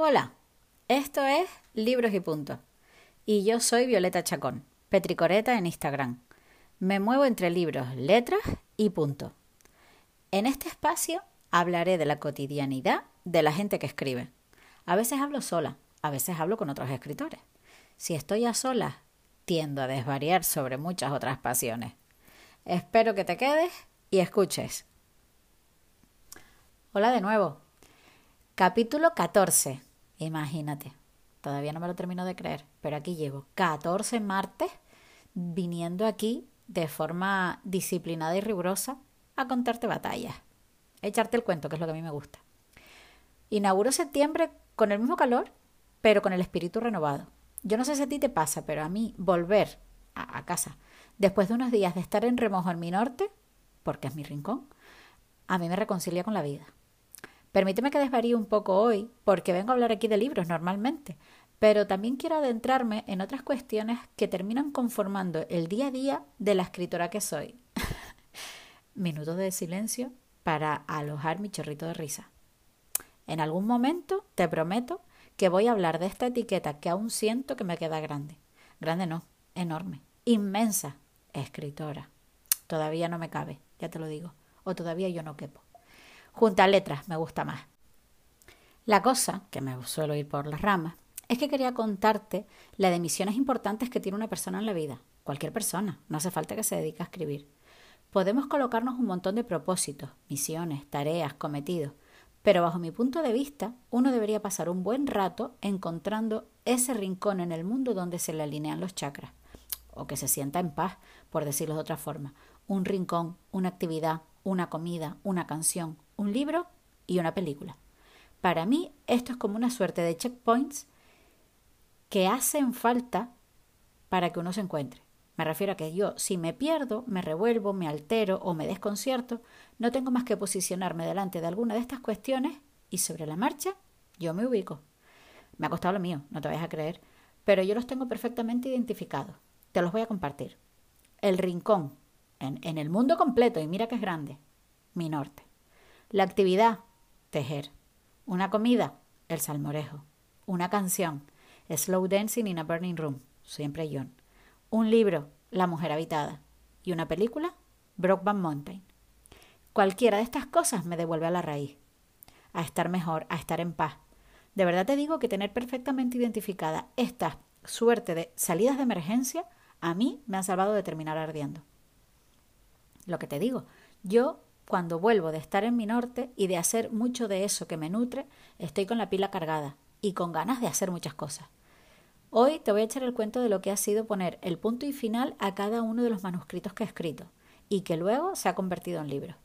Hola, esto es Libros y Punto. Y yo soy Violeta Chacón, Petricoreta en Instagram. Me muevo entre libros, letras y punto. En este espacio hablaré de la cotidianidad de la gente que escribe. A veces hablo sola, a veces hablo con otros escritores. Si estoy a solas, tiendo a desvariar sobre muchas otras pasiones. Espero que te quedes y escuches. Hola de nuevo. Capítulo 14. Imagínate. Todavía no me lo termino de creer, pero aquí llevo 14 martes viniendo aquí de forma disciplinada y rigurosa a contarte batallas. Echarte el cuento, que es lo que a mí me gusta. Inauguro septiembre con el mismo calor, pero con el espíritu renovado. Yo no sé si a ti te pasa, pero a mí volver a, a casa después de unos días de estar en remojo en mi norte, porque es mi rincón, a mí me reconcilia con la vida. Permíteme que desvaríe un poco hoy, porque vengo a hablar aquí de libros normalmente, pero también quiero adentrarme en otras cuestiones que terminan conformando el día a día de la escritora que soy. Minutos de silencio para alojar mi chorrito de risa. En algún momento, te prometo, que voy a hablar de esta etiqueta que aún siento que me queda grande. Grande no, enorme, inmensa, escritora. Todavía no me cabe, ya te lo digo, o todavía yo no quepo. Junta letras me gusta más. La cosa, que me suelo ir por las ramas, es que quería contarte la de misiones importantes que tiene una persona en la vida. Cualquier persona, no hace falta que se dedique a escribir. Podemos colocarnos un montón de propósitos, misiones, tareas, cometidos, pero bajo mi punto de vista, uno debería pasar un buen rato encontrando ese rincón en el mundo donde se le alinean los chakras, o que se sienta en paz, por decirlo de otra forma. Un rincón, una actividad, una comida, una canción, un libro y una película. Para mí esto es como una suerte de checkpoints que hacen falta para que uno se encuentre. Me refiero a que yo, si me pierdo, me revuelvo, me altero o me desconcierto, no tengo más que posicionarme delante de alguna de estas cuestiones y sobre la marcha yo me ubico. Me ha costado lo mío, no te vayas a creer, pero yo los tengo perfectamente identificados. Te los voy a compartir. El rincón, en, en el mundo completo, y mira que es grande, mi norte. La actividad, tejer. Una comida, el salmorejo. Una canción, Slow Dancing in a Burning Room, siempre John. Un libro, La mujer habitada. Y una película, Brokeback Mountain. Cualquiera de estas cosas me devuelve a la raíz, a estar mejor, a estar en paz. De verdad te digo que tener perfectamente identificada esta suerte de salidas de emergencia a mí me han salvado de terminar ardiendo. Lo que te digo, yo cuando vuelvo de estar en mi norte y de hacer mucho de eso que me nutre, estoy con la pila cargada y con ganas de hacer muchas cosas. Hoy te voy a echar el cuento de lo que ha sido poner el punto y final a cada uno de los manuscritos que he escrito y que luego se ha convertido en libro.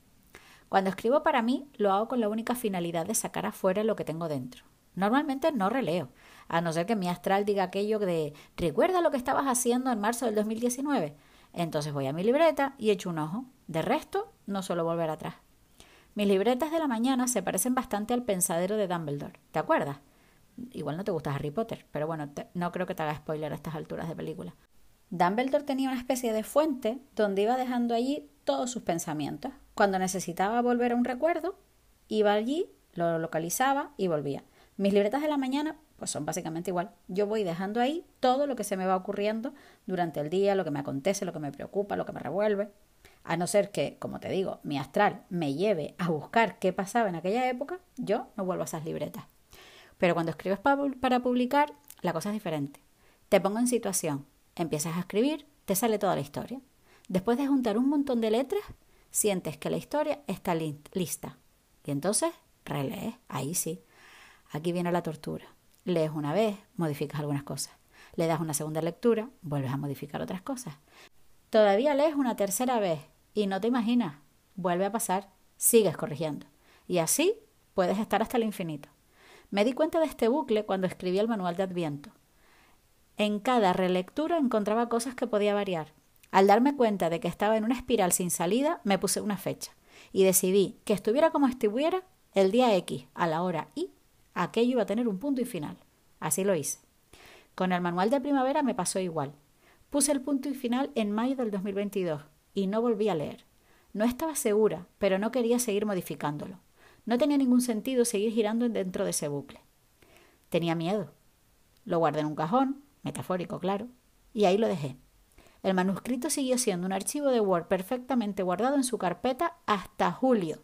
Cuando escribo para mí, lo hago con la única finalidad de sacar afuera lo que tengo dentro. Normalmente no releo, a no ser que mi astral diga aquello de ¿recuerda lo que estabas haciendo en marzo del 2019? Entonces voy a mi libreta y echo un ojo. De resto, no suelo volver atrás. Mis libretas de la mañana se parecen bastante al pensadero de Dumbledore. ¿Te acuerdas? Igual no te gusta Harry Potter, pero bueno, no creo que te haga spoiler a estas alturas de película. Dumbledore tenía una especie de fuente donde iba dejando allí todos sus pensamientos. Cuando necesitaba volver a un recuerdo, iba allí, lo localizaba y volvía. Mis libretas de la mañana pues son básicamente igual. Yo voy dejando ahí todo lo que se me va ocurriendo durante el día, lo que me acontece, lo que me preocupa, lo que me revuelve. A no ser que, como te digo, mi astral me lleve a buscar qué pasaba en aquella época, yo no vuelvo a esas libretas. Pero cuando escribes para publicar, la cosa es diferente. Te pongo en situación, empiezas a escribir, te sale toda la historia. Después de juntar un montón de letras, sientes que la historia está lista. Y entonces relees, ahí sí. Aquí viene la tortura. Lees una vez, modificas algunas cosas. Le das una segunda lectura, vuelves a modificar otras cosas. Todavía lees una tercera vez y no te imaginas, vuelve a pasar, sigues corrigiendo. Y así puedes estar hasta el infinito. Me di cuenta de este bucle cuando escribí el manual de Adviento. En cada relectura encontraba cosas que podía variar. Al darme cuenta de que estaba en una espiral sin salida, me puse una fecha y decidí que estuviera como estuviera el día X, a la hora Y, aquello iba a tener un punto y final. Así lo hice. Con el manual de primavera me pasó igual. Puse el punto y final en mayo del 2022 y no volví a leer. No estaba segura, pero no quería seguir modificándolo. No tenía ningún sentido seguir girando dentro de ese bucle. Tenía miedo. Lo guardé en un cajón, metafórico, claro, y ahí lo dejé. El manuscrito siguió siendo un archivo de Word perfectamente guardado en su carpeta hasta julio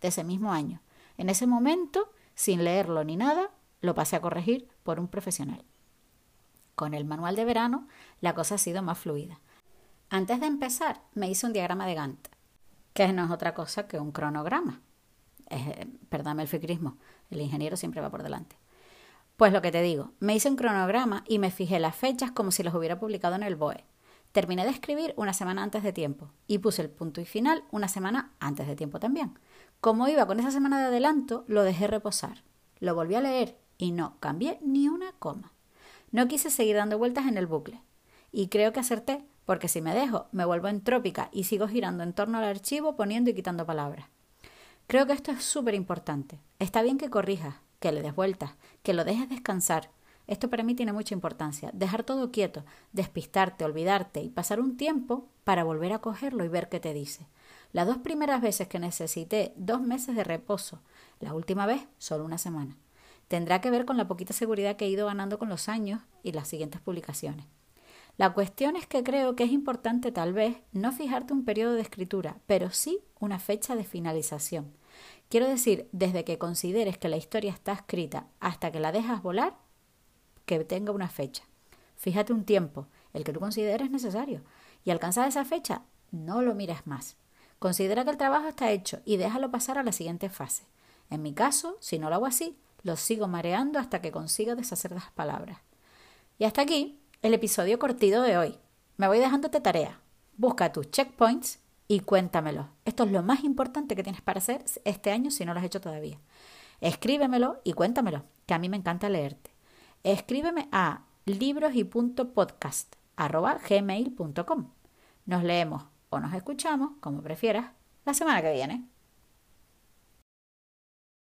de ese mismo año. En ese momento, sin leerlo ni nada, lo pasé a corregir por un profesional. Con el manual de verano, la cosa ha sido más fluida. Antes de empezar, me hice un diagrama de Gantt, que no es otra cosa que un cronograma. Eh, perdóname el ficrismo, el ingeniero siempre va por delante. Pues lo que te digo, me hice un cronograma y me fijé las fechas como si los hubiera publicado en el BOE. Terminé de escribir una semana antes de tiempo y puse el punto y final una semana antes de tiempo también. Como iba con esa semana de adelanto, lo dejé reposar. Lo volví a leer y no cambié ni una coma. No quise seguir dando vueltas en el bucle. Y creo que acerté, porque si me dejo, me vuelvo entrópica y sigo girando en torno al archivo poniendo y quitando palabras. Creo que esto es súper importante. Está bien que corrijas, que le des vueltas, que lo dejes descansar. Esto para mí tiene mucha importancia. Dejar todo quieto, despistarte, olvidarte y pasar un tiempo para volver a cogerlo y ver qué te dice. Las dos primeras veces que necesité dos meses de reposo, la última vez solo una semana. Tendrá que ver con la poquita seguridad que he ido ganando con los años y las siguientes publicaciones. La cuestión es que creo que es importante tal vez no fijarte un periodo de escritura, pero sí una fecha de finalización. Quiero decir, desde que consideres que la historia está escrita hasta que la dejas volar, que tenga una fecha. Fíjate un tiempo, el que tú consideres necesario, y alcanzada esa fecha, no lo mires más. Considera que el trabajo está hecho y déjalo pasar a la siguiente fase. En mi caso, si no lo hago así, lo sigo mareando hasta que consiga deshacer las palabras. Y hasta aquí el episodio cortito de hoy. Me voy dejándote tarea. Busca tus checkpoints y cuéntamelo. Esto es lo más importante que tienes para hacer este año si no lo has hecho todavía. Escríbemelo y cuéntamelo, que a mí me encanta leerte. Escríbeme a libros y gmail.com. Nos leemos o nos escuchamos, como prefieras, la semana que viene.